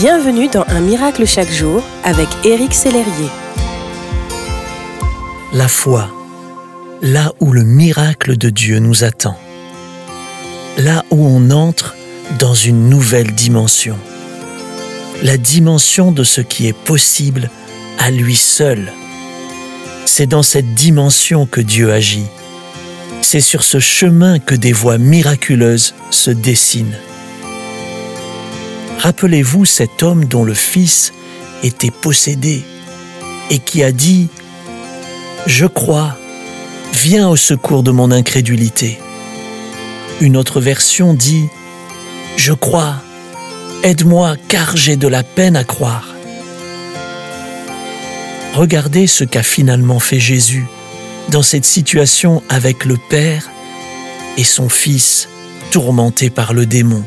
Bienvenue dans Un miracle chaque jour avec Éric Sellerier. La foi, là où le miracle de Dieu nous attend. Là où on entre dans une nouvelle dimension. La dimension de ce qui est possible à lui seul. C'est dans cette dimension que Dieu agit. C'est sur ce chemin que des voies miraculeuses se dessinent. Rappelez-vous cet homme dont le fils était possédé et qui a dit ⁇ Je crois, viens au secours de mon incrédulité ⁇ Une autre version dit ⁇ Je crois, aide-moi car j'ai de la peine à croire ⁇ Regardez ce qu'a finalement fait Jésus dans cette situation avec le Père et son Fils tourmenté par le démon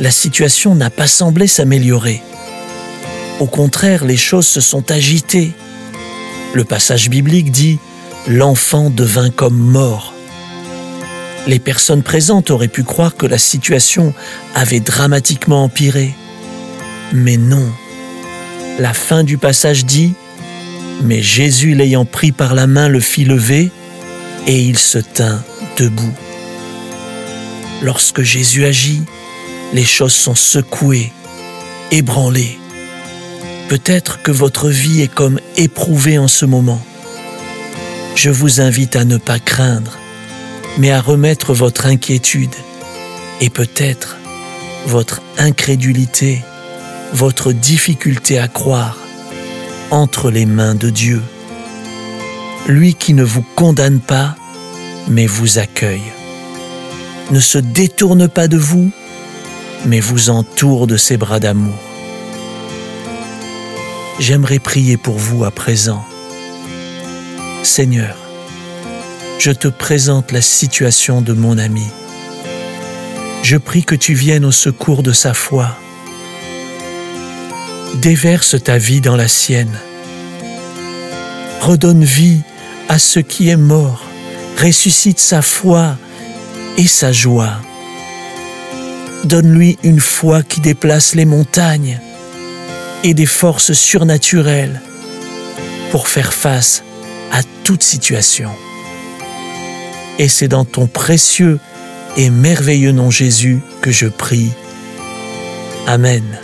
la situation n'a pas semblé s'améliorer. Au contraire, les choses se sont agitées. Le passage biblique dit ⁇ L'enfant devint comme mort ⁇ Les personnes présentes auraient pu croire que la situation avait dramatiquement empiré. Mais non. La fin du passage dit ⁇ Mais Jésus l'ayant pris par la main le fit lever, et il se tint debout. Lorsque Jésus agit, les choses sont secouées, ébranlées. Peut-être que votre vie est comme éprouvée en ce moment. Je vous invite à ne pas craindre, mais à remettre votre inquiétude et peut-être votre incrédulité, votre difficulté à croire entre les mains de Dieu. Lui qui ne vous condamne pas, mais vous accueille. Ne se détourne pas de vous, mais vous entoure de ses bras d'amour. J'aimerais prier pour vous à présent. Seigneur, je te présente la situation de mon ami. Je prie que tu viennes au secours de sa foi. Déverse ta vie dans la sienne. Redonne vie à ce qui est mort. Ressuscite sa foi et sa joie. Donne-lui une foi qui déplace les montagnes et des forces surnaturelles pour faire face à toute situation. Et c'est dans ton précieux et merveilleux nom Jésus que je prie. Amen.